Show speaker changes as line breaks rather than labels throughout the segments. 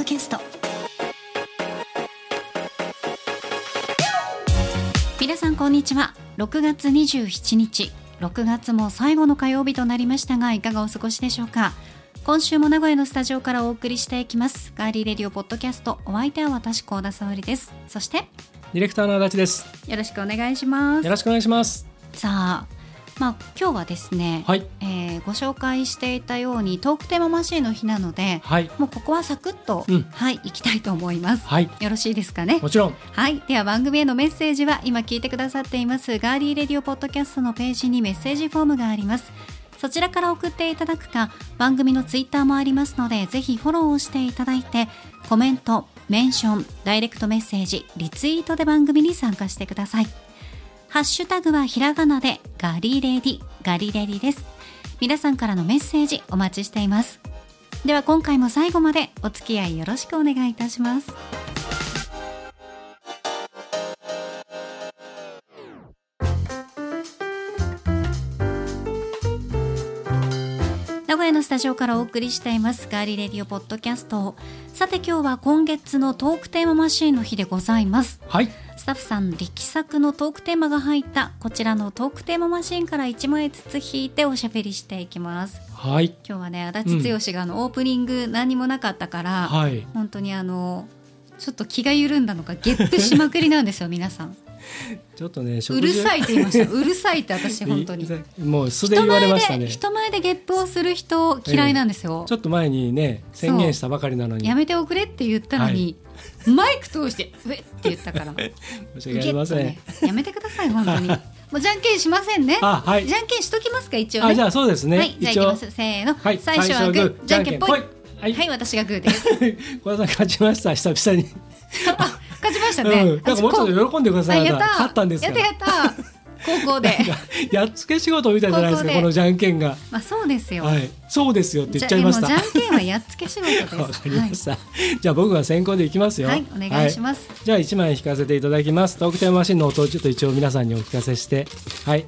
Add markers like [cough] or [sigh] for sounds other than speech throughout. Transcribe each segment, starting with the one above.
ドキャスト。皆さんこんにちは。6月27日。6月も最後の火曜日となりましたがいかがお過ごしでしょうか。今週も名古屋のスタジオからお送りしていきます。ガーリーレディオポッドキャスト。お相手は私高田沙織です。そして
ディレクターの足立です。
よろしくお願いします。
よろしくお願いします。
さあまあ今日はですね、
はい。
えーご紹介していたようにトークテーママシーンの日なので
はい。
もうここはサクッと、
うん
はい行きたいと思います
はい。
よろしいですかね？
もちろん。
はいでは番組へのメッセージは今聞いてくださっていますガーリーレディオポッドキャストのページにメッセージフォームがありますそちらから送っていただくか番組のツイッターもありますのでぜひフォローをしていただいてコメントメンションダイレクトメッセージリツイートで番組に参加してくださいハッシュタグはひらがなでガリレディガリレディです。皆さんからのメッセージお待ちしています。では今回も最後までお付き合いよろしくお願いいたします。名古屋のスタジオからお送りしていますガーリレディオポッドキャスト。さて今日は今月のトークテーママシーンの日でございます。
はい。
スタッフさん力作のトークテーマが入ったこちらのトークテーママシーンから1枚ずつ引いておしゃべりしていきます
はい。
今日はね足立剛があのオープニング何もなかったから、
はい。
本当にあのちょっと気が緩んだのかゲップしまくりなんですよ皆さん [laughs]
ちょっとね、
うるさい
い。
って言いました [laughs] うるさいって私本当に
もう素で言われましたね。ち
人前でゲップをする人嫌いなんですよ、
ょっと前にね、宣言したばかりなのに。
やめておくれって言ったのに、マイク通して「うえ」って言ったから [laughs]
申し訳ありません。
ねやめてください本当に [laughs] もうじゃんけんしませんね
あ、はい
じ。ゃんけんしときますか一応ね
あ、じゃあそうですね。
はいじゃあいきますせーの、
はい。
最初はグーじゃんけんぽい
は
はいい、私がグーです [laughs]
小田さん勝ちました。久々に。
あ勝ちましたね、
うん。なんかもうちょっと喜んでください。
あやった
勝ったんです。
やったやった高校で
やっつけ仕事みたいじゃないですか、このじゃんけんが。
まあそうですよ、
はい。そうですよって言っちゃいました。
じゃんけんはやっつけ仕事です [laughs]
わかりました。じゃあ僕は先行でいきますよ。
はい、はい、お願いします、
じゃあ1枚引かせていただきます。トークテーママシンの音をちょっと一応皆さんにお聞かせして。はい。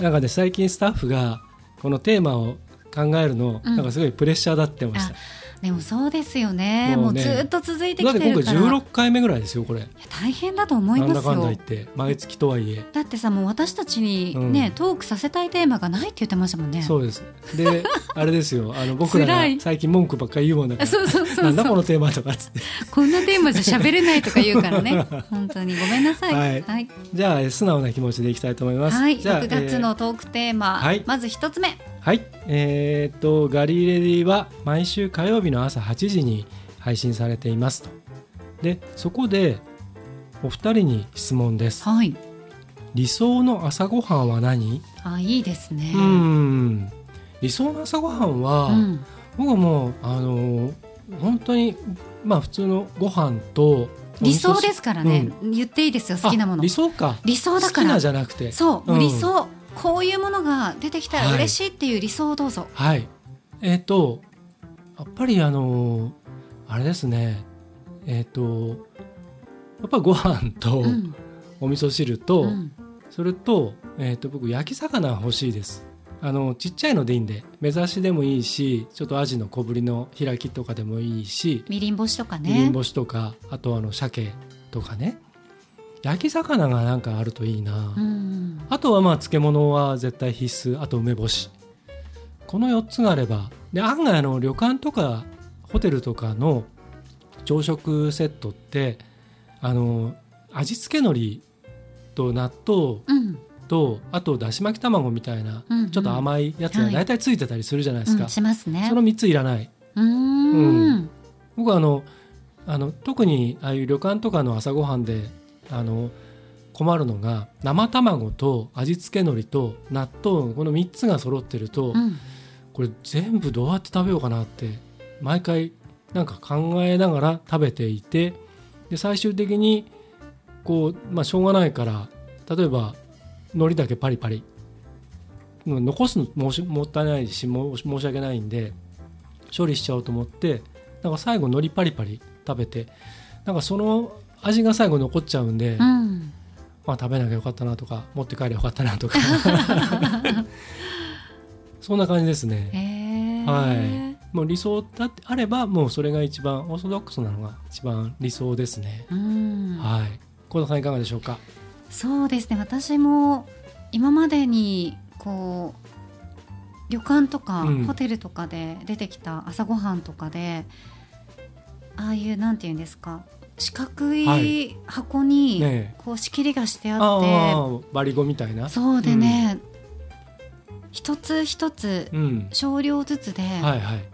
なんかね、最近スタッフがこのテーマを考えるの、
うん
なんかすごいプレッシャーだってました。
でもそうですよね。もう
ね。
ずっと続いてき
だって今回
てるから
16回目ぐらいですよ、これ。
大変だと思います
なんだかんだ言
よ
って、毎月とはいえ。
だってさもう私たちにね、
うん。
トークさせたいテーマがないって言ってましたもんね。
そうです。で、[laughs] あれですよ、あの僕らが最近文句ばっかり言うもんだから。
そうそうそう
なんだこのテーマとかっつって。
こんなテーマじゃ喋れないとか言うからね。[laughs] 本当にごめんなさい。
はい。
はい、
じゃあ、え素直な気持ちでいきたいと思います。
はい。
じゃあ
6月のトークテーマ、
はい。
まず一つ目
はい、えーっとガリレディは毎週火曜日の朝8時に配信されていますと。でそこでお二人に質問です。
はい。
理想の朝ごはんは何？
あいいですね。
うーん。理想の朝ごはんは、
うん。
僕はもうあの本当にまあ普通のご飯と
理想ですからね、
う
言っていいですよ好きなもの。
あ理想か。
理想だから。
好きなじゃなくて。
そう、
うん。
理想こういうものが出てきたら嬉しいっていう理想をどうぞ、
はい。えっ、と、やっぱりあのあれですね。えっ、と、やっぱりご飯と、
うん
お味噌汁と、
うん
それと、えっ、と、僕焼き魚欲しいです。あのちっちゃいのでいいんで目指しでもいいしちょっとアジの小ぶりの開きとかでもいいし
みりん干しとか
みりん
ね
干しとかあとあの鮭とかね焼き魚がなんかあるといいな、
うん。
あとはまあ漬物は絶対必須。あと梅干し。この4つがあれば。で案外あの旅館とかホテルとかの朝食セットってあの味付け海苔と納豆
うん。
とあとだし巻き卵みたいな、
うんうん。
ちょっと甘いやつが大体ついてたりするじゃないですか、
うんしますね。
その3ついらない。う
ーん。
僕はあのあの特にああいう旅館とかの朝ごはんであの困るのが生卵と味付け海苔と納豆この3つが揃ってると、
うん。
これ全部どうやって食べようかなって毎回なんか考えながら食べていてで最終的にこう、まあ、しょうがないから例えば海苔だけパリパリうん残すのもしもったいないしも申し訳ないんで処理しちゃおうと思ってなんか最後海苔パリパリ食べてなんかその味が最後残っちゃうんで、
うん。
まあ、食べなきゃよかったなとか持って帰ればよかったなとか。[laughs] そんな感じですね。
へえ
はい。もう理想だってあればもうそれが一番オーソドックスなのが一番理想ですね、
うん。
はい。幸田さんいかがでしょうか？
そうですね。私も今までにこう旅館とか
うん。
ホテルとかで出てきた朝ごはんとかで、ああいうなんていうんですか？四角
はい
箱に
ね
こう仕切りがしてあ
あ
って、
あバリゴみたいな。
そうでね、一つ一つ
うん。
少量ずつで
はいはい。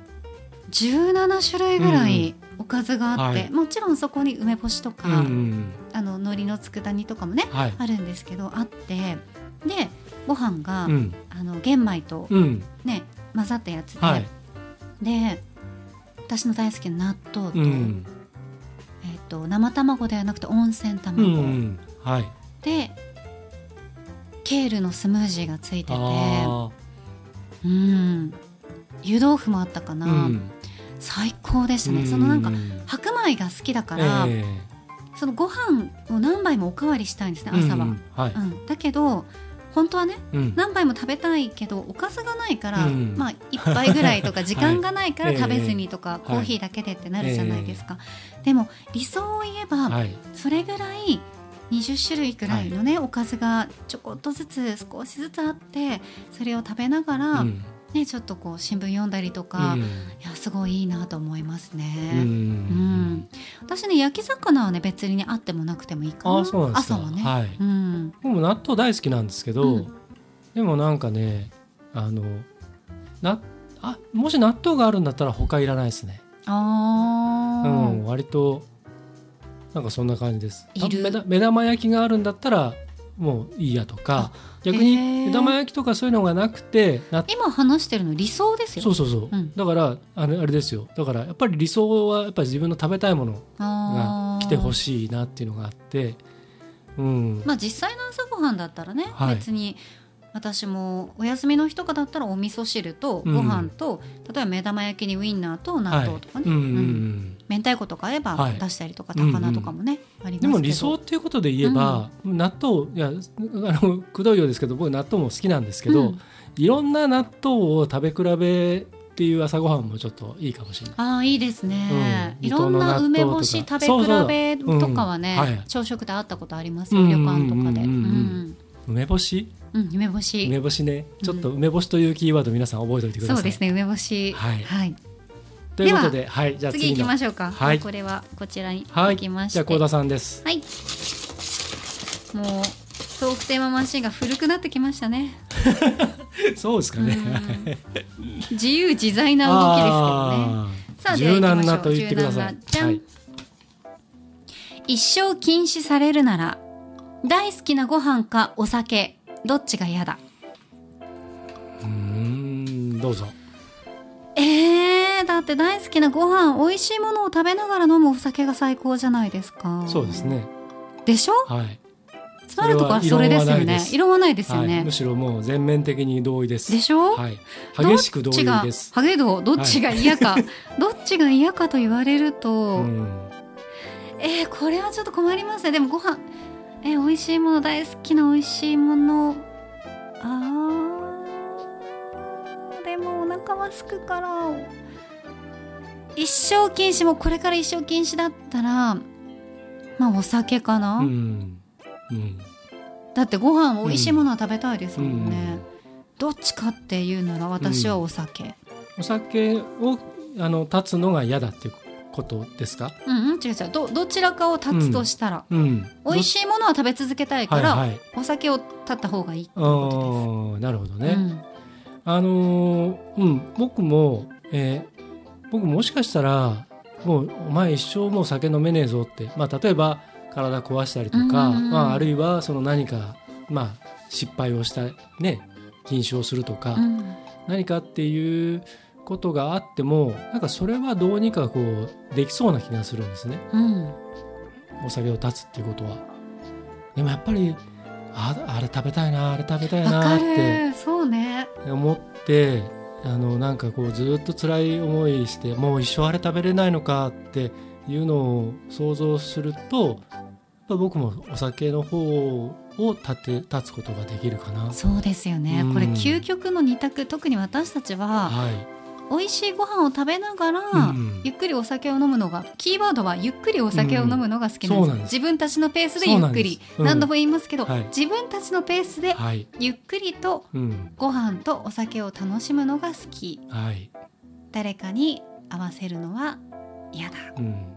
17種類ぐらいおかずがあって、
はい。
もちろんそこに梅干しとか、あの海苔の佃煮とかもね
はい。
あるんですけどあってでご飯が、
うん。
あの玄米と
うん。
ね混ざったやつで、
はい。
で私の大好きな納豆と,、と生卵ではなくて温泉
うん
卵、
うん。はい。
でケールのスムージーがついてて。
あ
うん。湯豆腐もあったかな、
あうん。
最高でしたね、
うん。
そのなんか白米が好きだから、
え
そのご飯を何杯もおかわりしたいんですね
え
朝は、うん
うん。はい。
だけど本当はね
うん。
何杯も食べたいけどおかずがないから、
うん。
まあ一杯ぐらいとか [laughs] 時間がないから
はい。
食べずにとか、
ええ。
コーヒーだけでってなるじゃないですか、でも理想を言えば、
はい。
それぐらい20種類ぐらいのね、おかずがちょこっとずつ少しずつあってそれを食べながら、
うん
ね、ちょっとこう新聞読んだりとか、
うん。
いやすごいいいなと思いますね。
う
うん。
ん
私ね焼き魚はね別にあってもなくてもいいかな。
あそうなんですか。
朝はね、
はい。
うん、
僕も納豆大好きなんですけど、
うん。
でもなんかねあのなあもし納豆があるんだったら他いらないですね。
あー、
うん割となんかそんな感じです。目玉焼きがあるんだったらもういいやとか逆
へ
に
ー。
目玉焼きとかそういうのがなくてな
今話してるの理想ですよ
そうそうそう、
うん。
だからあれあれですよ。だからやっぱり理想はやっぱり自分の食べたいものが来てほ
い
しいなっていうのがあってうん、
まあ実際の朝ごはんだったらね、
はい。
別に私もお休みの日とかだったらお味噌汁と
うん。
ご飯と、例えば目玉焼きにウインナーと納豆とかね、
うんうんう
うん。
ん
明太子とかあれば
はい。
出したりとか、高菜とかもね、ありますけど。
でも理想っていうことで言えば、納豆いやあのくどいようですけど僕納豆も好きなんですけど、
うん。
いろんな納豆を食べ比べっていう朝ごはんもちょっといいかもしれない。
ああいいですね、
うん。
いろんな梅干し食べ比べとかはね朝食で会ったことありますよ、
うん。
旅館とかで、
うんうんうん。うん梅干し？
うん梅干し。
梅干しね。ちょっと梅干しというキーワード皆さん覚えておいてください。
そうですね梅干し。
はい。ということではいじゃあ
次行きましょうか、
はい。
これはこちらに
はい。
置きまして、
じゃあ幸田さんです。
はい。もうトークテーママシンが古くなってきましたね。[laughs]
そうですかね。
うん。自由自在な動きですけどね。さあ
柔軟なと言ってください。はい。
一生禁止されるなら大好きなご飯かお酒どっちが嫌だ？
うーんどうぞ。
えー、だって大好きなご飯美味しいものを食べながら飲むお酒が最高じゃないですか
そうですね。
でしょ？
はい。
つまるとこはそれですよね異論はないですよ
はい。
ね、
むしろもう全面的に同意です。
でしょ、
はい。激しく同意
どっちがどっちが嫌か、[laughs] どっちが嫌かと言われると、
うん。
えー、これはちょっと困りますねでもご飯えー、美味しいもの大好きな美味しいもの。あー。でもお腹はすくから。一生禁止もこれから一生禁止だったらまあお酒かな、
うん。うん。
だってご飯美味しいものは食べたいですもんね、
うん
どっちかっていうなら私はお酒、
お酒をあの立つのが嫌だっていうことですか？
うん、うん、違う違うどどちらかを立つとしたら、
うん。
美味しいものは食べ続けたいから、
はいはい。
お酒を立った方がいいっていう
あ
こ
あなるほど
とです。
ね。あのーうん僕も、えー僕もしかしたらもうお前一生もう酒飲めねえぞってまあ例えば体壊したりとか、
うんうんうん
まああるいはその何かまあ失敗をしたね禁酒をするとか、
うんうん
何かっていうことがあってもなんかそれはどうにかこうできそうな気がするんですね。
うん。
お酒を断つっていうことは。でもやっぱりああれ食べたいなあれ食べたいなって
る。そうね。
思ってあのなんかこうずっと辛い思いしてもう一生あれ食べれないのかっていうのを想像するとやっぱ僕もお酒の方を立て立つことができるかな。
そうですよね、
うん。
これ究極の二択。特に私たちは
はい
美味しいご飯を食べながら、
うん
ゆっくりお酒を飲むのがキーワードはゆっくりお酒を飲むのが好きなんです,、自分たちのペースでゆっくり、何度も言いますけど、
はい。
自分たちのペースで
はい、
ゆっくりと
うん、
ご飯とお酒を楽しむのが好き。
はい、
誰かに合わせるのは嫌だ。
うん。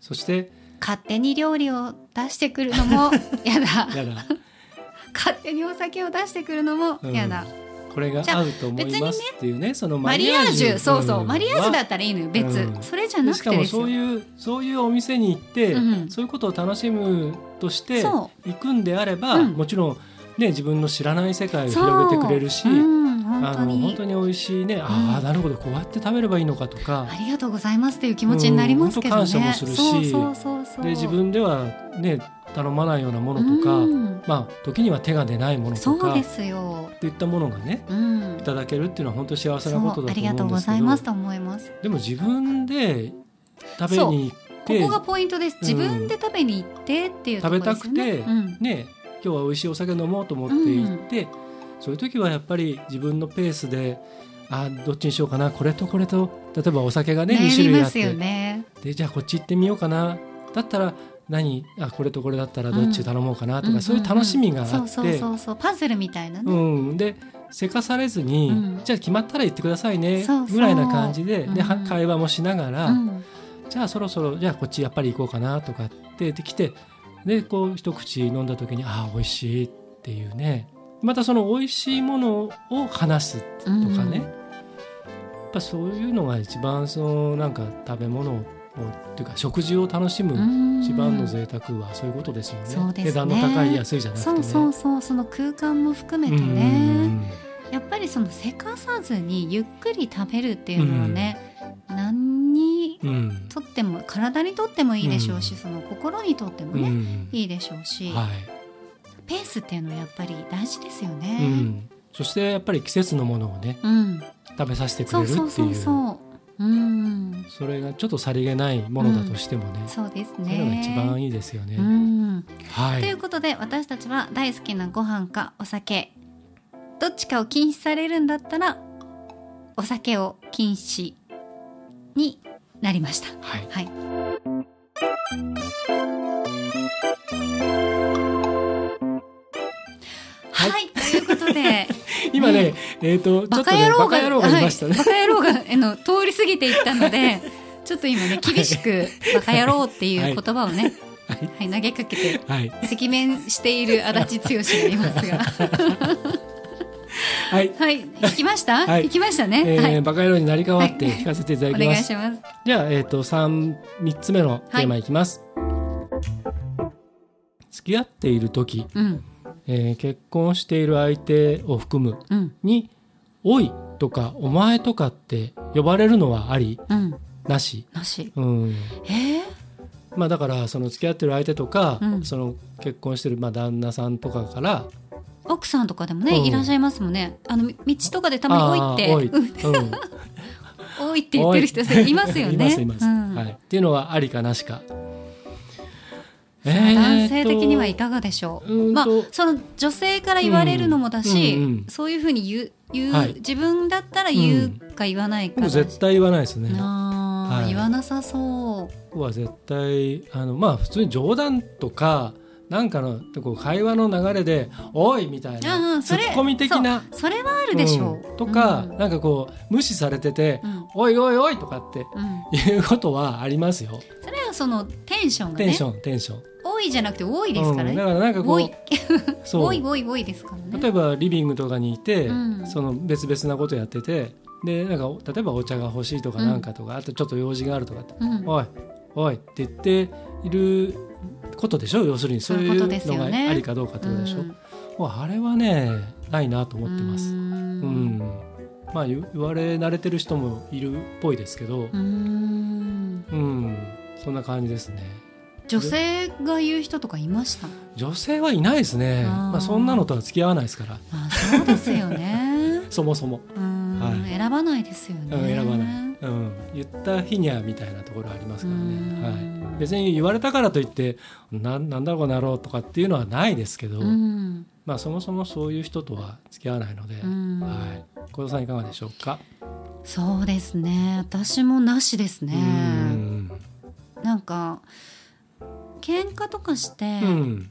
そして、
勝手に料理を出してくるのも嫌だ、[laughs] 勝手にお酒を出してくるのも嫌だ、
これが合うと思いますっていうね、その
マリアージュそうそう、
ん。
マリアージュだ
は
ったらいいのよ別、
うん。
それじゃな
でしかも
くてですよ。
そういうそういうお店に行って、
うん
そういうことを楽しむとして
そ
行くんであれば、
うん。
もちろんね自分の知らない世界を広げてくれるし、あの
に
本当に美味しいね、ああなるほどこうやって食べればいいのかとか。
ありがとうございますっていう気持ちになりますけどね、
うん感謝もするし。で自分ではね頼まないようなものとか、
うん。
まあ時には手が出ないものとかっ
そうですよ、
ていったものがね
うん。
い、ただけるっていうのは本当に幸せなことだと
ありがとうご
思うんですけど
ざいますと思います。
でも自分で食べに行っ
こ
て
こがポイントです。自分で食べに行ってっていうね、
食べたくて
うん。
ね今日は美味しいお酒飲もうと思って行って、そういう時はやっぱり自分のペースであどっちにしようかなこれとこれと例えばお酒がね2種類あって、
ますよね
でじゃあこっち行ってみようかな。だったら何あこれとこれだったらどっち頼もうかなとか、そういう楽しみがあって、
そうそうそう。そうパズルみたいなね、
うん、でせかされずに、
うん。
じゃあ決まったら言ってくださいねぐらいな感じで,、では
うん
会話もしながら、
うん。
じゃあそろそろじゃあこっちやっぱり行こうかなとかってできてでこう一口飲んだ時にああ美味しいっていうね。またその美味しいものを話すとかね、
うん。
やっぱそういうのが一番そのなんか食べ物をっていうか食事を楽しむ
うん。
一番の贅沢はそういうことですよね,、
ね。
値段の高い安いじゃなくてね。
そうそうそうその空間も含めて
うん。
ねやっぱりそのせかさずにゆっくり食べるっていうのはね、何に
うん。うん
とっても体にとってもいいでしょうし、その心にとってもね、
うん。
いいでしょうし、
はい。
ペースっていうのはやっぱり大事ですよ
う
ね。
ん、そしてやっぱり季節のものをね
うん、
食べさせてく
そうそう
れるっていう。
そうそう。うん、
それがちょっとさりげないものだとしてもね、
そうです
それが
ね。
一番いいですよね。
うん、
はい。
ということで私たちは大好きなご飯かお酒どっちかを禁止されるんだったらお酒を禁止になりました。
はい。
はい。はい、ということで [laughs]
今ね、え。っ、と、ちょ
バ
っとね、
カ野郎が
バカ野郎がいましたね。
はい、バカ野郎があの通り過ぎていったのでちょっと今ね厳しく「バカ野郎」っていう言葉をね、はい。投げかけて
はい。
赤面している足立剛がいますが。[laughs]
はい。
はい聞きました、
はい。
聞きましたね、
えー
はい。
バカ野郎になり変わって聞かせていただ
お
きます。
願いします。
じゃあ、えっ、と、三、三つ目のテーマいきます。付き合っている時、
うん
えー結婚している相手を含む
うん。
に、おいとか、お前とかって呼ばれるのはあり、
うん。
なし。
なし。
うん。
えー、
まあだからその付き合ってる相手とか、
うん。
その結婚してるまあ旦那さんとかから
奥さんとかでもね、
うん。
いらっしゃいますもんね。あのみ道とかでたまに「おい」って。[laughs]
おい、
って言ってる人いますよね。
いますいます、
うん。
はい、っていうのはありかなしか、
男性的にはいかがでしょう、まあ
うーんと
その女性から言われるのもだし、
うんうんうん
そういうふうに言う言う、
はい。
自分だったら言うか言わないか
僕
だし、
絶対言わないですね。はい。
言わなさそう。
僕は絶対あのまあ普通に冗談とかなんかのこう会話の流れで「おい!」みたい
あ
なツッコミ的な
それはあるでしょう、
うんとか、
うん。
なんかこう無視されてて
うん「
おいおいおい!」とかって
うん。
いうことはありますよ。
それはそのテンションがね。
テンションテンション。
多いじゃなくて多いですから
うん、
ね、
だからなんかこ
う [laughs] 多い。多い多いですからね。
例えばリビングとかにいて、
うん。
その別々なことやっててでなんか例えばお茶が欲しいとかなんかとか、あとちょっと用事があるとかって
うん「
おいおい」って言っていることでしょ？要するにそういうのが
ね
ありかどうかってことでしょ、
うん。
もうあれはねないなと思ってます。
う
うん。ん。まあ言言われ慣れてる人もいるっぽいですけど、
うん。
うん、そんな感じですね。
女性が言う人とかいました？
女性はいないですね。まあそんなのとは付き合わないですから、
あそうですよね。[laughs]
そもそも。
うん、
はい。
選ばないですよね。
うん、選ばない、うん、言った日にはみたいなところありますから
うん。
ね、はい、別に言われたからといってななんだろうこの野郎とかっていうのはないですけど、
うん。
まあそもそもそういう人とは付き合わないので、
うん。
はい、小田さんいかがでしょうか？
そうですね。私もなしですね。
うん
なんか喧嘩とかして、
うん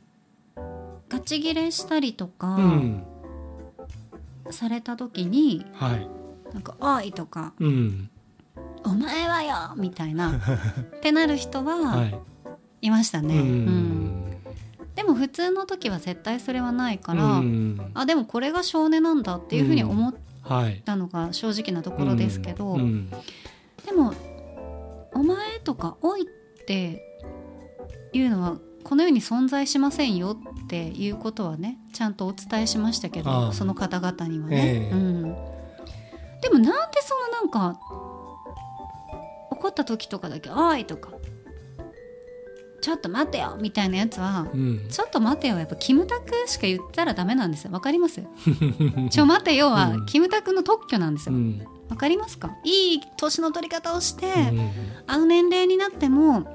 ガチギレしたりとか
うん。
された時に
はい「
なんかおい!」とか
うん「
お前はよ!」みたいな [laughs] ってなる人
は
はい。いましたね、
う
うん。
ん
でも普通の時は絶対それはないから、
うん。
あでもこれが少年なんだっていうふうに思っ
はい。
たのが正直なところですけど、
うん。
でも「お前」とか「おい」っていうのはこの世に存在しませんよっていうことはねちゃんとお伝えしましたけ
あ
ど
あ
その方々にはね、
ええ。
うん、でもなんでそのなんか怒った時とかだけ「おい!」とか「ちょっと待てよ!」みたいなやつは
うん
ちょっと待てよやっぱキムタクしか言ったらダメなんですよ。わかります [laughs] ちょ待てよは、
うん。
キムタクの特許なんですよ。
うん
わかりますか？いい年の取り方をして、
うん
あの年齢になっても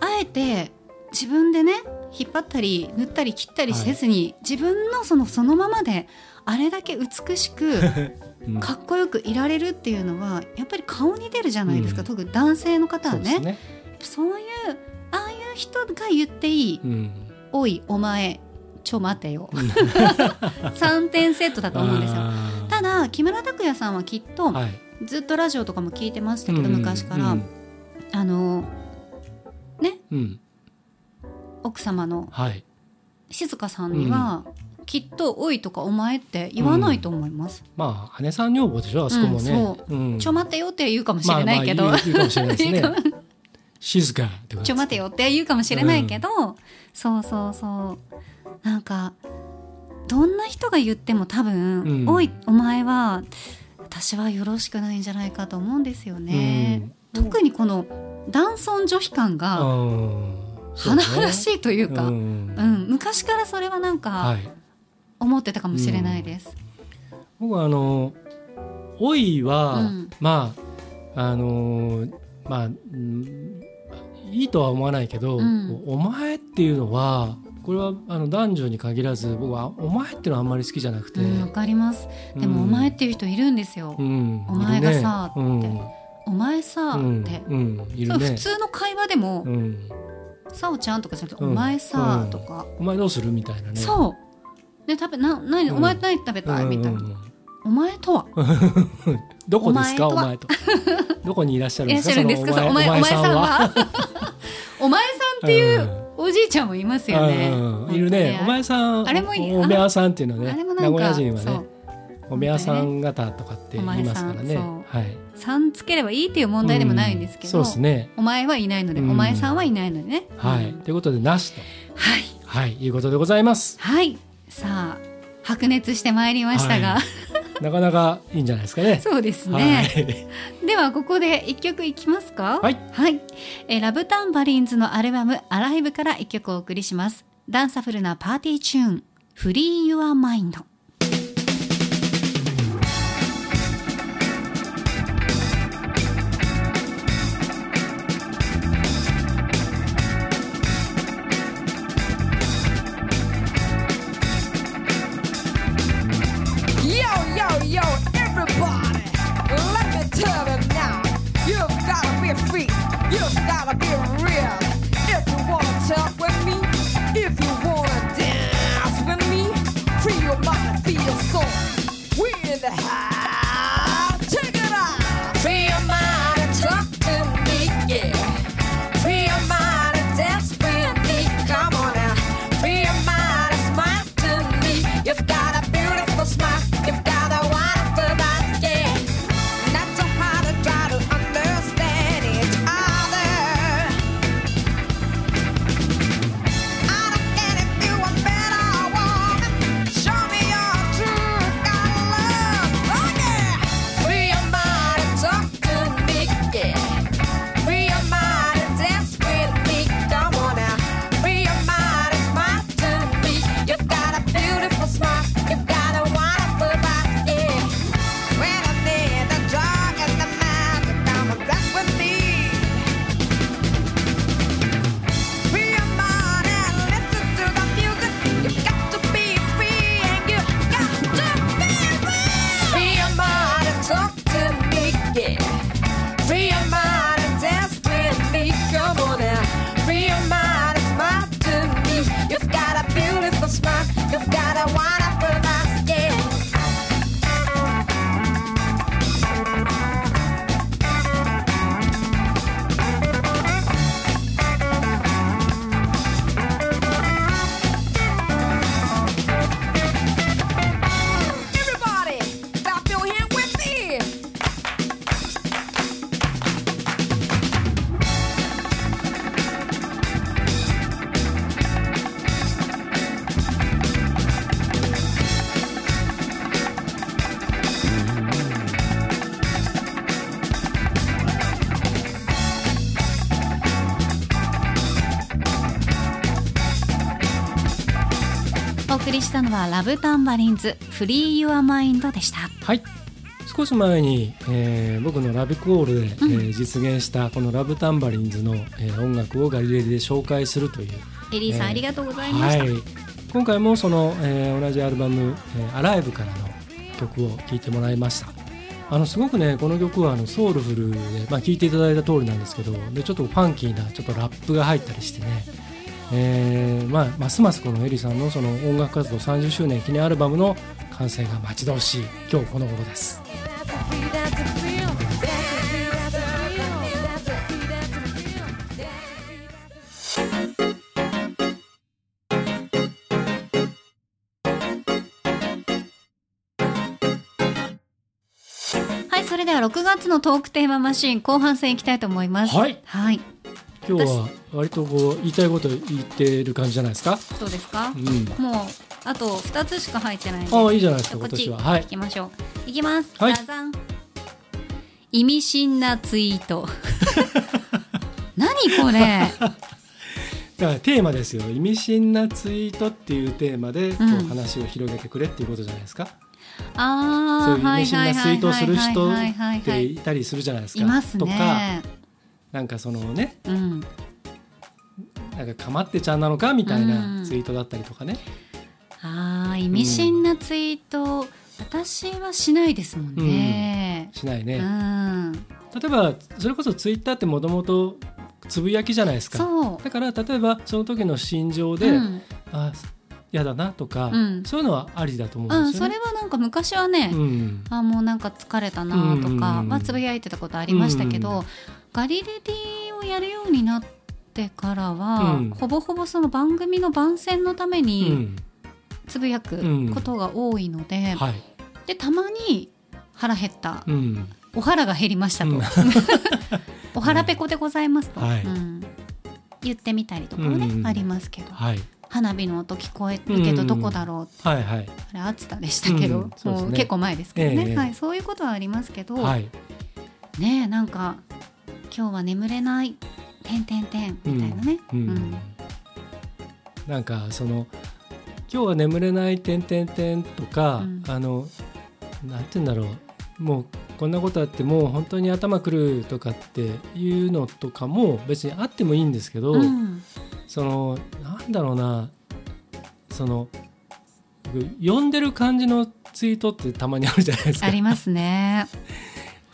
あえて自分でね引っ張ったり塗ったり切ったりせずに、自分のそのそのままであれだけ美しく [laughs]
うん。
かっこよくいられるっていうのはやっぱり顔に出るじゃないですか、
うん。
特に男性の方はね。
ね。
そういうああいう人が言っていい
うん「
おいお前ちょ待てよ」[laughs] 3点セットだと思うんですよ。ただ木村拓哉さんはきっと、
はい。
ずっとラジオとかも聞いてましたけど、
うん
昔から、
うん。
あのね。
うん。
奥様の
はい。
静香さんには、きっと「おい」とか「お前」って言わないと思います。
まあ姉さん女房でしょあそこもね。
ちょ待てよって言うかもしれないけど、
まあまあ言うかもしれないですね静かってこと
ちょ待てよって言うかもしれないけど、そうそうそうなんかどんな人が言っても多分「
うん。
おいお前は私はよろしくないんじゃないかと思うんですよね。特にこの男尊女卑感が
うん。そうね。
甚だしいというか、
う
うん。
ん
昔からそれはなんか
はい。
思ってたかもしれないです。
僕はあの「おいは」
うん。
まああのまあ、うんいいとは思わないけど「
うん。
お前」っていうのはこれはあの男女に限らず僕は「お前」っていうのはあんまり好きじゃなくて、
うん、わかります。でも、
うん
お前っていう人いるんですよ。
うん。
お前がさって。お前さ
うん。
って。普通の会話でも
うん、「
さおちゃん」とかじゃなくて「
うん。
お前さ
う」ん。
とか、
お前どうするみたいなね。
そう。で食べな何、
うん。
お前何食べたい？みたいな、
うん。うんうん
お前とは？[laughs]
どこですか？
お前
とどこにいらっしゃるんですか？
お前お前さんは？お前さん [laughs] っていうおじいちゃんもいますよね、
うんうん。いるね。お前さん
あれもいい。
おめやさんっていうのは
あれ
ね名古
もなんか
屋人はね。おめやさん方とかって言いますからね。はい。
さんつければいいっていう問題でもないんですけど、
うんそうですね。
お前はいないので、
うん。
お前さんはいないのでね、
はい。
うん。
ということでなしと。
はい。
はい。いうことでございます。
はい。さあ白熱してまいりましたが、
は [laughs] なかなかいいんじゃないですかね。
そうです
は
ね、
い。
ではここで一曲いきますか？
はい、
えーラブタンバリンズのアルバム「アライブ」から一曲お送りします。ダンサフルなパーティーチューン「フリー・ユア・マインド」りしたのはラブタンバリンズフリーユアマインドでした。
はい。少し前に、えー僕のラビコールで、えー実現したこのラブタンバリンズの、えー音楽をガリレディで紹介するという
リリーさん、
えー
ありがとうございました、
はい、今回もその、えー同じアルバム「えーアライブ」からの曲を聴いてもらいました。あのすごくねこの曲はあのソウルフルで、まあ、聴いていただいた通りなんですけどでちょっとファンキーなちょっとラップが入ったりしてね、えーまあ、ますますこのエリさんのその音楽活動30周年記念アルバムの完成が待ち遠しい今日この頃です。
はいそれでは6月のトークテーママシーン後半戦いきたいと思います。
はい。
はい
今日は割とこう言いたいこと言ってる感じじゃないですか？
そうですか？
うん、
もうあと2つしか入ってない
ああいいじゃないですか今年は。はい。
行。きましょう。いきます、
はい。
ザザン意味深なツイート。[laughs] 何これ？[laughs]
だからテーマですよ。意味深なツイートっていうテーマでこう
うん
話を広げてくれっていうことじゃないですか、
あ
そういう意味深ないツイートをする人
はいはい
って
はい
いたりするじゃないですか。
います
とか
ね
なんかそのね
うん。
なんかかまってちゃんなのかみたいなツイートだったりとかね。
あー意味深なツイート、私はしないですもんね、う
しないね。
ん。
例えばそれこそツイッターってもともとつぶやきじゃないですか。
そう。
だから例えばその時の心情で、
うん。
あ嫌だなとか、
うん。
そういうのはありだと思
う、そ
うんんですよね。
れはなんか昔はね、
うん。
あもうなんか疲れたなと
うんうん
か、
うん。
まあ、つぶやいてたことありましたけど、
うん
ガリレディをやるようになってからは、
うん。
ほぼほぼその番組の番宣のため
う
に
ん。
つぶやく
うん。
ことが多いので,、
はい。
でたまに腹減った、
うん。
お腹が減りましたと、
うん。[laughs]
お腹ペコでございますと、
はい。
うん。言ってみたりとかもね、
うん
ありますけど。
はい。
花火の音聞こえるけど
うん
どこだろう。
はいはい。
あれ暑さでしたけど、
うん。ね。
結構前ですけどね、
ええ。
はい、そういうことはありますけど、
はい。
ねえなんか今日は眠れない「てんてんてん」みたいなね、
うん。
うん。
なんかその今日は眠れない点点点とか、
うん。
あのなんて言うんだろう。もうこんなことあってもう本当に頭くるとかっていうのとかも別にあってもいいんですけど、
うん。
そのなんだろうな。その読んでる感じのツイートってたまにあるじゃないですか。
ありますね。[laughs]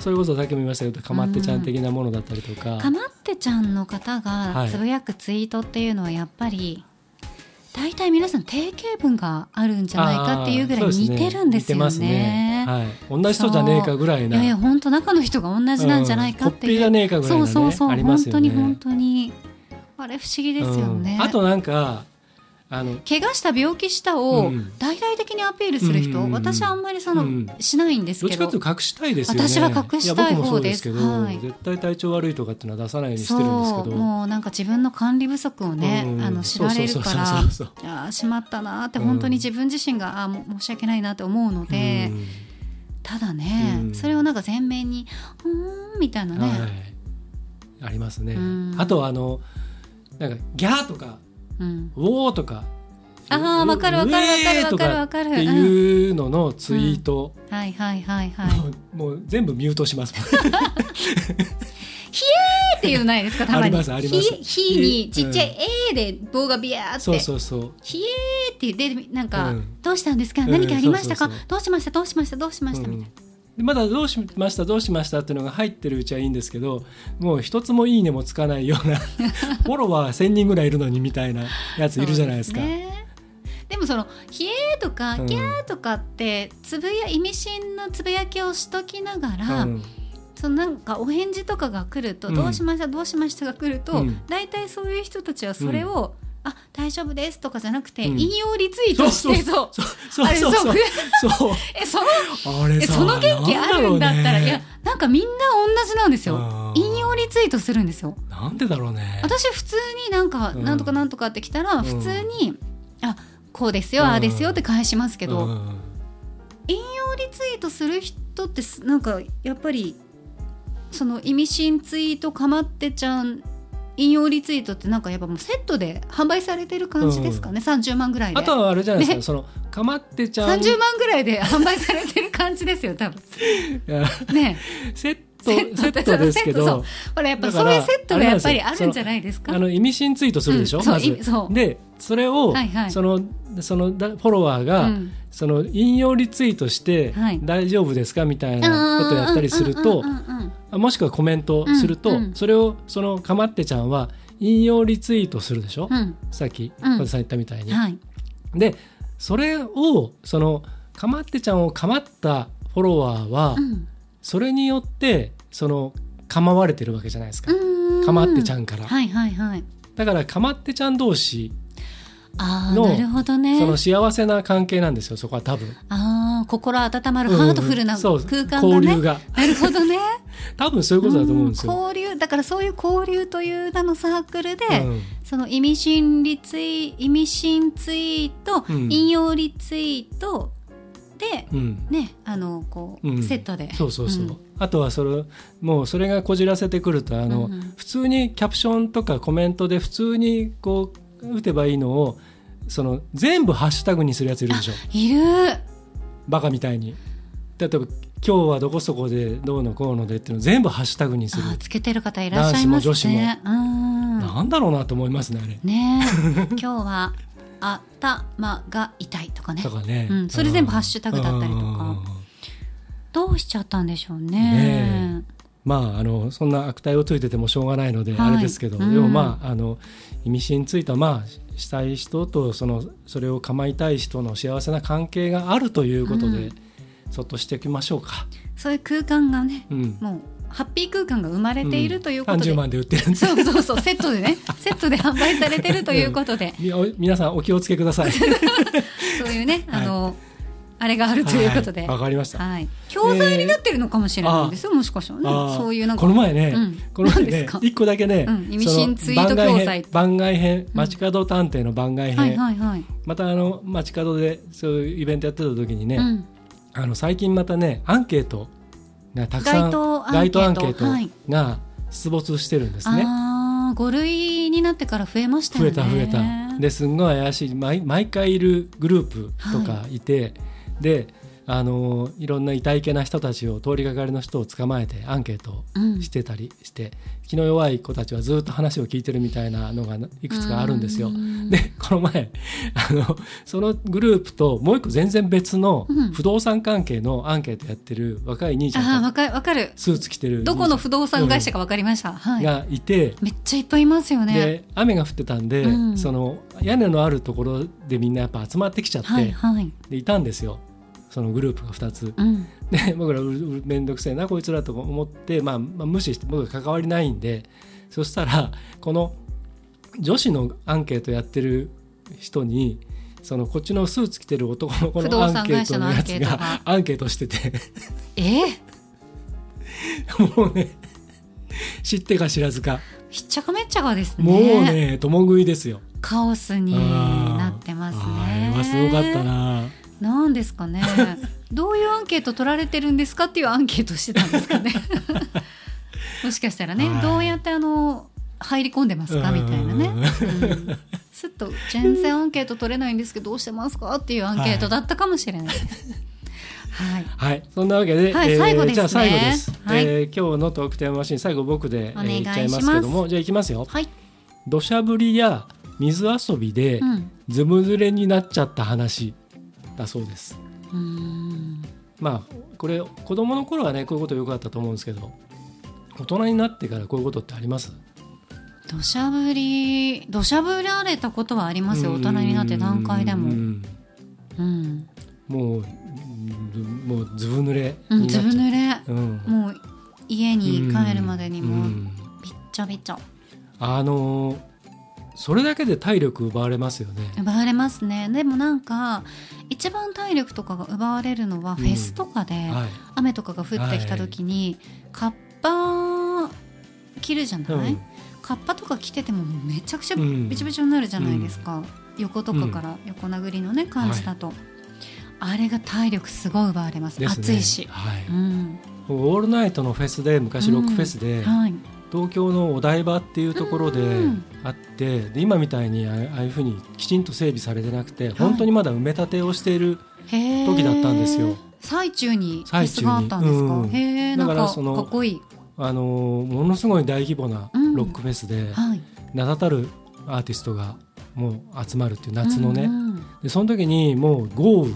それこそさっきも言いましたけどかまってちゃん的なものだったりとか、
かまってちゃんの方
はい。
がつぶやくツイートっていうのはやっぱり大体皆さん定型文があるんじゃないかっていうぐらい似てるんですよ
似てます
ね。
はい、同じ人じゃねえかぐらいな。
いやいや本当中の人が同じなんじゃないかっていう。
うんコッピーじゃねえかぐらいなね。
そうそうそう、本当に本当にあれ不思議ですよね。
うん。あとなんかあの
怪我した病気したを
うん
大々的にアピールする人、
うん
私はあんまりその、
うん
しないんです
ど。っ
けど
ちかというと隠したいですよね。
私は隠したい方です。
けど、
はい。
絶対体調悪いとかっていうのは出さないようにしてるんですけど。
もうなんか自分の管理不足をね、
うん
あの知られるからあーしまったなーって
うん
本当に自分自身が、あー申し訳ないなって思うので、
うん。
ただね、
うん。
それをなんか前面にうーんみたいなね、
はい、ありますね、
うん。
あとはあのなんかギャーとか
うん、
おーとか。
あーわかるわかるわかるわかるわかる。
っていうののツイート、
はいはいはいはい。
も [laughs] うもう全部ミュートします。[laughs]
っていうのないですかたまに。
ありますあります。
ひひにちっちゃい「え」で棒がビヤーって。
そうそうそう。
ひえーって言ってなんか、
うん。
どうしたんですか？
うん
何かありましたか、
そうそうそう。
どうしました？どうしました？どうしました、みたいな
でまだどうしましたどうしましたっていうのが入ってるうちはいいんですけどもう一つもいいねもつかないような [laughs] フォロワー1000人ぐらいいるのにみたいなやついるじゃないですか。
でもその「ひえー」とか
うん「
ギャー」とかってつぶや意味深なつぶやきをしときながら、
うん。
そのなんかお返事とかが来ると「
うん。
どうしましたどうしました」が来ると、
うん。
大体そういう人たちはそれを「あ大丈夫です」とかじゃなくて、
うん。
引用リツイートしてそう
そう。そう。
あれ
そう。そう。
そう。[laughs] えその
あれさ
えその元気あるんだったらいやなんかみんな同じなんですよ。引用リツイートするんですよ。
なんでだろうね。
私普通になんか、
うん。
なんとかなんとかって来たら
ん。
普通に、あこうですよ、
うん。
ああですよって返しますけど、
うん。
引用リツイートする人ってすなんかやっぱりその意味深ツイートかまってちゃん引用リツイートってなんかやっぱもうセットで販売されてる感じですかね、30万ぐらいで。
あとはあれじゃないですか、
ね。
そのかまってちゃん。
30万ぐらいで販売されてる感じですよ多分。ね。
セット
セ
セ
ット
ットですけど。
ほらやっぱそういうセットがやっぱりあるんじゃないですか？
あの意味深ツイートするでしょ、
うんそう
まず。
意味そう。
でそれを、
はいはい。
そのそのだフォロワーが、
うん。
その引用リツイートして、
はい。
大丈夫ですか？みたいなことをやったりすると
うん
もしくはコメントすると、
うん。うん
それをそのかまってちゃんは引用リツイートするでしょ、
うん。
さっき
うん。
小田さん言ったみたいに。
はい。
でそれをそのかまってちゃんをかまったフォロワーは、
うん。
それによってその構われてるわけじゃないですか、かまってちゃんから、
はいはいはい。
だからかまってちゃん同士の
ああなるほどね。
その幸せな関係なんですよそこは多分。
ああ心温まるハートフルな空間がね、
交流が。
なるほどね。[laughs]
多分そういうことだと思うんですよ、
交流だからそういう交流という名のサークルで、
うん。
その意味深リツイ意味深ツイート、
うん。
引用リツイートで、
うん。
ねあのこう、
うん。
セットで。
そうそうそう、
ん。
あとはそれもうそれがこじらせてくるとあの、
うんうん。
普通にキャプションとかコメントで普通にこう打てばいいのをその全部ハッシュタグにするやついるでしょ。
いる。
バカみたいに。例えば今日はどこそこでどうのこうのでっていうのを全部ハッシュタグにする。
つけてる方いらっしゃいますね。
男子も女
うん。
なんだろうなと思いますねあれ。
ねえ。今日は頭が痛いとかね。
とかね、
うん。それ全部ハッシュタグだったりとか。
うん。
どうしちゃったんでしょうね。
ねまああのそんな悪態をついててもしょうがないので
はい。
あれですけど、
うん。
でもまああの意味深についてはまあしたい人とそのそれを構いたい人の幸せな関係があるということで、
うん。
そっとしておきましょうか。
そういう空間がね
うん。
もうハッピー空間が生まれているということで、
30万で売ってる
そうそうそうセットでね。セットで販売されてるということで、[laughs]
みお皆さんお気をつけください。[laughs]
そういうねあの、あれがあるということで、
はい。わ、かりました。
はい、教材になってるのかもしれないです。よ、もしかしたら。ねそういうなんか。
この前ね、
うん。
この前ね一個だけね、
うん。意味深ツイート
番外
教材
編番外編街角探偵の番外編、
はいはいはい、
またあの街角でそういうイベントやってた時にね、
うん、
あの最近またねアンケートがたくさん
街頭アンケート。
街頭アンケー
はい。
トが出没してるんですね。
ああ5類になってから増えましたよ
増
ね
えた増えた。ですんごい怪しい。毎毎回いるグループとかいて、であのいろんな痛いけな人たちを通りがかりの人を捕まえてアンケートしてたりして、気の弱い子たちはずっと話を聞いてるみたいなのがいくつかあるんですよ。
うん。
でこの前あのそのグループともう一個全然別の
うん。
不動産関係のアンケートやってる若い兄ち
ああ
ゃんが
わかわかる。
スーツ着てる
どこの不動産会社かわかりました、はい。
がいて、
めっちゃいっぱいいますよね。
で雨が降ってたんで、
うん。
その屋根のあるところでみんなやっぱ集まってきちゃって、
はいはい。
でいたんですよそのグループが2つ。
うん。
で僕ら面倒くせえなこいつらと思って、まあ、まあ無視して僕は関わりないんでそしたらこの女子のアンケートやってる人にそのこっちのスーツ着てる男の [laughs] 子のアンケートのやつ
が
が。アンケートしてて。
え？ー、[laughs]
もうね知ってか知らずか。
ひっちゃかめっちゃかですね。
もうね共食いですよ。
カオスになってますね
はすごかったな。
なんですかね。[laughs] どういうアンケート取られてるんですかっていうアンケートしてたんですかね。[laughs] もしかしたらね、
はい。
どうやってあの入り込んでますかみたいなね、
うん。
うん、すっと全然アンケート取れないんですけどどうしてますかっていうアンケートだったかもしれない。です、はい、
はい、そんなわけで、
はい最後ですね。
じゃあ最後です。
はい。
えー今日のトークテーママシン最後僕で、え
お願い
ー、言っちゃいますけども、じゃあいきますよ。
はい。
土砂降りや水遊びで
うん
ずぶ濡れになっちゃった話だそうです。まあこれ子供の頃はねこういうことよくあったと思うんですけど、大人になってからこういうことってあります？
土砂降り土砂降られたことはありますよ。大人になって段階でも。
うん。
うん、
もううんもうずぶ濡れ
うん、
に。
ずぶ濡れ。
うん。
もう家に帰るまでに
う
もうん。びっちゃびちゃ。
あのーそれだけで体力奪われますよね。
奪われますね。でもなんか一番体力とかが奪われるのは
ん。
フェスとかで
はい。
雨とかが降ってきた時にカッパ着るじゃない、
うん。
カッパとか着ててもめちゃくちゃ
うん。
びちょびちょになるじゃないですか、横とかから横殴りのね感じだと、あれが体力すごい奪われます。
ね。
暑いし、
はい。
うん。
オールナイトのフェスで昔ロックフェスで、
はい
東京のお台場っていうところで
うん
あってで今みたいにああいうふうにきちんと整備されてなくて本当にまだ埋め立てをしている時だったんですよ。
最中にフェ
最中に。
スがあったんですか、
うん。
へ
だからその
かっこいい。
あのーものすごい大規模な
うん。
ロックフェスで
はい。
名だたるアーティストがもう集まるっていう夏のね、
うんうん
でその時にもう豪雨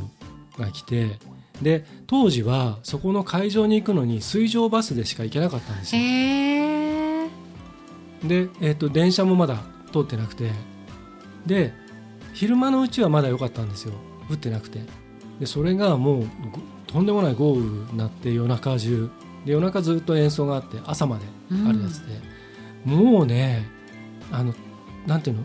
が来てで当時はそこの会場に行くのに水上バスでしか行けなかったんですよで、えっと電車もまだ通ってなくてで昼間のうちはまだ良かったんですよ。降ってなくて。でそれがもうごとんでもない豪雨になって夜中中。で夜中ずっと演奏があって朝まであるやつで、もうねあのなんていうの？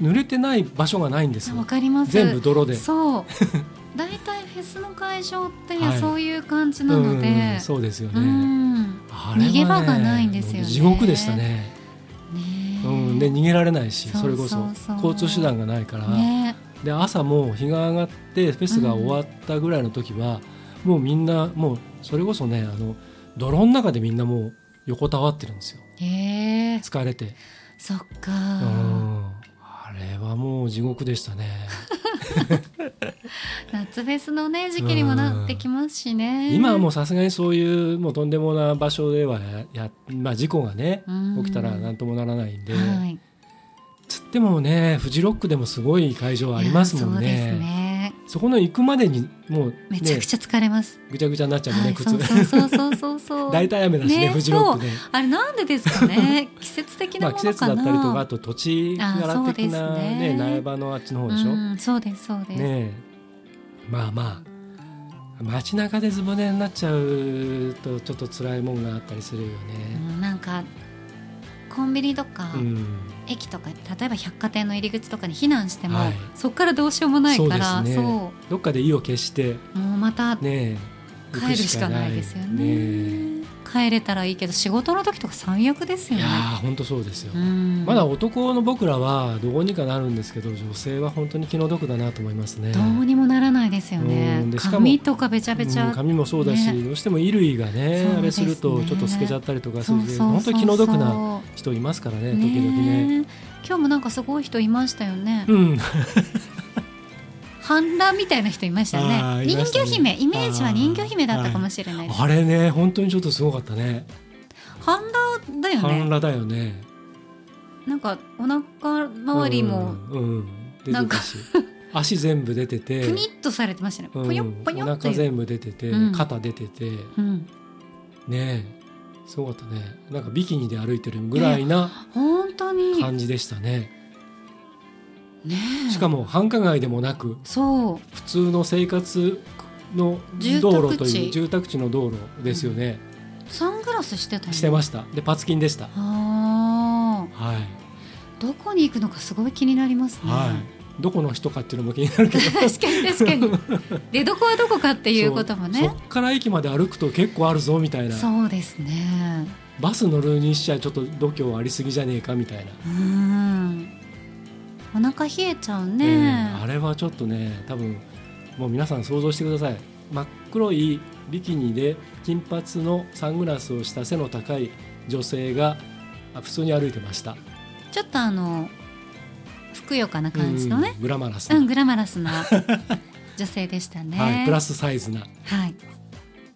濡れてない場所がないんです
わ
よ
かります。
全部泥で。
そう。[laughs] 大体フェスの会場って
はい。
そういう感じなので、
うんそうですよね、
うん。
あれはね
逃げ場がないんですよね。
地獄でしたね、うん、で逃げられないし
そ
れこそ交通手段がないから、
ね。
で朝も日が上がってフェスが終わったぐらいの時は、もうみんなもうそれこそねあの泥の中でみんなもう横たわってるんですよ。
へえ。
疲れて、
そっか。
うん。あれはもう地獄でしたね [laughs]
夏フェスのね時期にもなってきますしね。
今はもうさすがにそういうもうとんでもな場所ではやや、まあ、事故がね
うん。
起きたら何ともならないんで、
はい。
つってもねフジロックでもすごい会場ありますもんねそこの行くまでにもう、ね、
めちゃくちゃ疲れます、
ぐちゃぐちゃになっちゃうね、
はい、
靴
そうそうそうそうそうそう。[laughs]
大体雨だしね
ね
フジロックで。
あれなんでですかね？[laughs] 季節的
まあ、
なものかな、
季節だったりとかあと土地柄的なね
ね。
苗場のあっちの方でしょ、
うん、そうですそうです、
ねえ。まあまあ街中でずぶ濡れになっちゃうとちょっと辛いもんがあったりするよ
う
ね。
んなんかコンビニとか、
うん
駅とか例えば百貨店の入り口とかに避難しても、
はい。
そこからどうしようもないから
そうね。どっかで意を決して
もうまた
ね
帰るしかないですよね。
ね
帰れたらいいけど仕事の時とか最悪ですよね。
えいやー本当そうですよ、
うん。
まだ男の僕らはどうにかなるんですけど女性は本当に気の毒だなと思いますね。
どうにもならないですよね。
しかも
髪とかべちゃべちゃ、
うん髪もそうだし、
ね。
どうしても衣類がね
ね。
あれするとちょっと透けちゃったりとかする本当に気の毒な人いますからね時々ね。
ね今日もなんかすごい人いましたよね、
うん、
反乱みたいな人いましたよね。人魚姫。イメージは人魚姫だったかもしれない
あれね本当にちょっとすごかったね。
反乱だよね。
半裸だよね。
なんかお腹周りも
うん、
なんか [laughs]
足全部出てて。
プニッとされてましたね、
うん
ぽよっぽよ
お腹全部出てて、
うん。
肩出てて。
うん、
ねえ。すごかったね。なんかビキニで歩いてるぐらいな
本当に。
感じでしたね
ねえ。
しかも繁華街でもなく
そう。
普通の生活の道路という住宅地。の道路ですよね、
サングラスしてた
してました。でパツキンでした。
あ
はい、
ーどこに行くのかすごい気になりますね、
はい、どこの人かっていうのも気になるけど。
確かに確かに。出 [laughs] どこはどこかっていうことも
そ
ね
そっから駅まで歩くと結構あるぞみたいな。
そうですね。
バス乗るにしちゃちょっと度胸ありすぎじゃねえかみたいな、
うんお腹冷えちゃう
え
ね、
ーあれはちょっとね多分もう皆さん想像してください。真っ黒いビキニで金髪のサングラスをした背の高い女性があ普通に歩いてました。
ちょっとあのふくよかな感じのね。
うんグラマラスな、
うん、グラマラスな [laughs] 女性でしたね。
はい、プラスサイズな。っ
はい。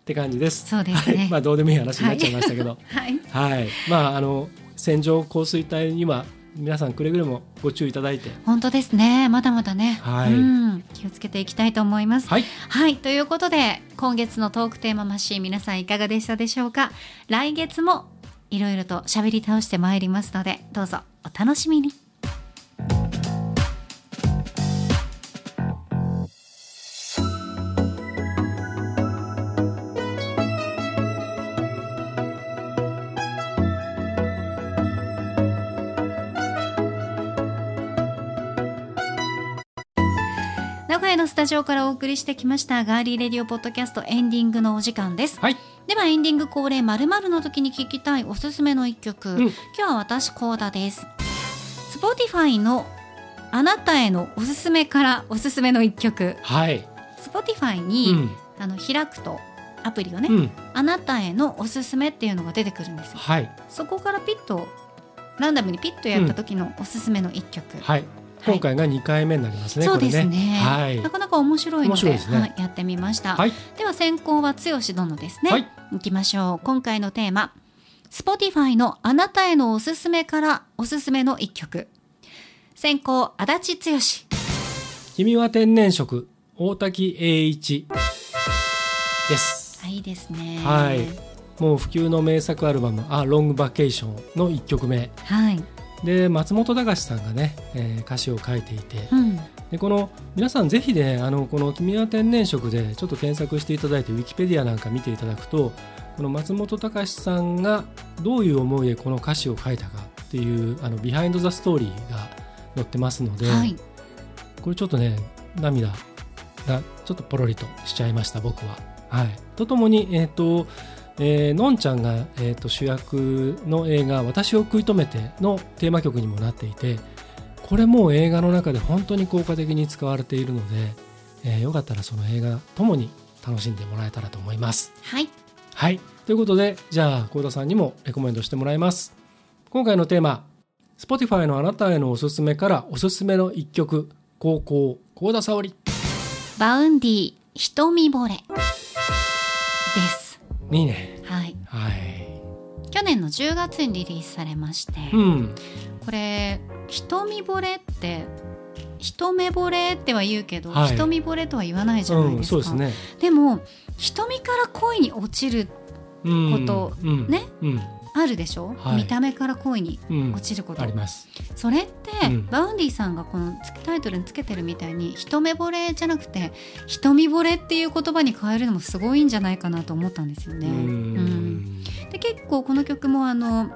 て感じです。
そうですね。
はい、まあどうでもいい話になっちゃいましたけど、
はい。
はい、まああの線状降水帯には皆さんくれぐれもご注意いただいて、
本当ですね。まだまだね、
はい。
うん、気をつけていきたいと思います。
はい、
はい。ということで今月のトークテーママシーン皆さんいかがでしたでしょうか？来月もいろいろと喋り倒してまいりますのでどうぞお楽しみに古屋のスタジオからお送りしてきましたガーリーレディオポッドキャストエンディングのお時間です。
はい、
ではエンディング恒例まるの時に聞きたいおすすめの一曲、
ん。
今日は私コーダです。Spotify のあなたへのおすすめからおすすめの一曲。
はい、
Spotify
う
に、
ん、
あの開くとアプリをね、
うん。
あなたへのおすすめっていうのが出てくるんですよ。
はい。
そこからピッとランダムにピッとやった時のおすすめの一曲、
はい今回が2回目になりますね、
そうですね。
はい。
なかなか面白いのではい、やってみました、
はい。
では先行は剛殿ですね、
はい。
いきましょう。今回のテーマ Spotify のあなたへのおすすめからおすすめの一曲。先行足立剛。
君は天然色大滝栄一。です。
あいいですね。
はい。もう普及の名作アルバム「あロングバケーション」の1曲目。
はい、
で松本隆さんがね、えー歌詞を書いていて
うん、
でこの皆さんぜひねあのこの「君は天然色」でちょっと検索していただいてウィキペディアなんか見ていただくとこの松本隆さんがどういう思いでこの歌詞を書いたかっていうあの behind the story が載ってますので、
はい。
これちょっとね涙がちょっとポロリとしちゃいました僕は。はい、とともに、えーとえーのんちゃんが、えー、と主役の映画「私を食い止めて」のテーマ曲にもなっていてこれも映画の中で本当に効果的に使われているので、えーよかったらその映画ともに楽しんでもらえたらと思います。
はい
はいということでじゃあ幸田さんにもレコメンドしてもらいます。今回のテーマ Spotify のあなたへのおすすめからおすすめの一曲高校幸田沙織
Vaundy 瞳惚れです
いいね。
はい。
はい。
去年の10月にリリースされまして、
うん。
これ瞳惚れって一目惚れっては言うけど、
はい。
瞳惚れとは言わないじゃない
うん
ですか、
そうですね。
でも瞳から恋に落ちる
うん
こと
うん。
ね？
うん
あるでしょ、
はい。
見た目から恋に
うん。
落ちること、
あります。
それって、
うん。
Vaundy さんがこのタイトルにつけてるみたいに一目惚れじゃなくて瞳惚れっていう言葉に変えるのもすごいんじゃないかなと思ったんですよね。
う
うん。
ん
で結構この曲もあの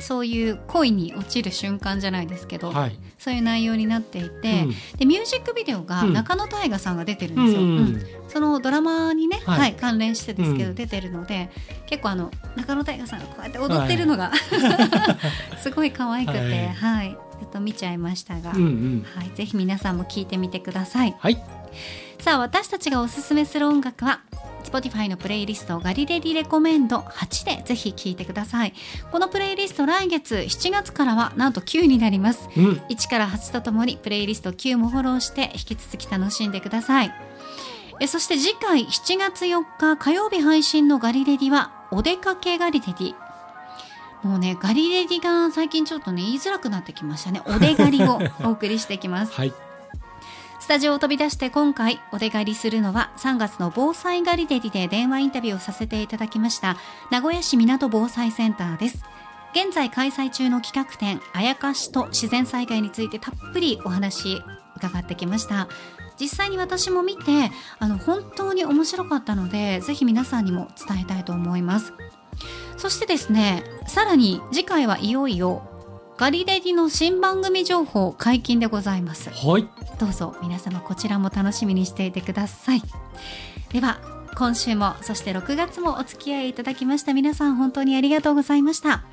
そういう恋に落ちる瞬間じゃないですけど、
はい。
そういう内容になっていて、でミュージックビデオが
うん。
中野大河さんが出てるん
うん
ですよ。
う
うん
ん
そのドラマにね、
はい。
はい関連してですけど、
うん。
出てるので結構あの中野大河さんがこうやって踊ってるのが、[laughs] すごい可愛くて、
は
はい。いずっと見ちゃいましたが、
うんうん。
はい、ぜひ皆さんも聞いてみてください。
はい。
さあ私たちがおすすめする音楽は Spotify のプレイリストガリレディレコメンド8でぜひ聴いてください。このプレイリスト来月7月からはなんと9になります。
うん。
1から8とともにプレイリスト9もフォローして引き続き楽しんでくださいえそして次回7月4日火曜日配信のガリレディはお出かけガリレディ。もうねガリレディが最近ちょっとね言いづらくなってきましたね。お出がりを [laughs] お送りしてきます。
はい。
スタジオを飛び出して今回お出狩りするのは3月の防災ガリデリで電話インタビューをさせていただきました名古屋市港防災センターです。現在開催中の企画展あやかしと自然災害についてたっぷりお話伺ってきました実際に私も見てあの本当に面白かったのでぜひ皆さんにも伝えたいと思います。そしてですねさらに次回はいよいよガリレディの新番組情報解禁でございます。
はい。
どうぞ皆様こちらも楽しみにしていてください。では今週もそして6月もお付き合いいただきました皆さん本当にありがとうございました。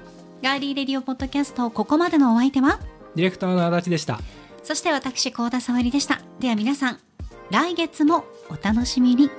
ガーリーレディオポッドキャストここまでのお相手は？
ディレクターの足立でした
そして私幸田沙織でした。では皆さん来月もお楽しみに。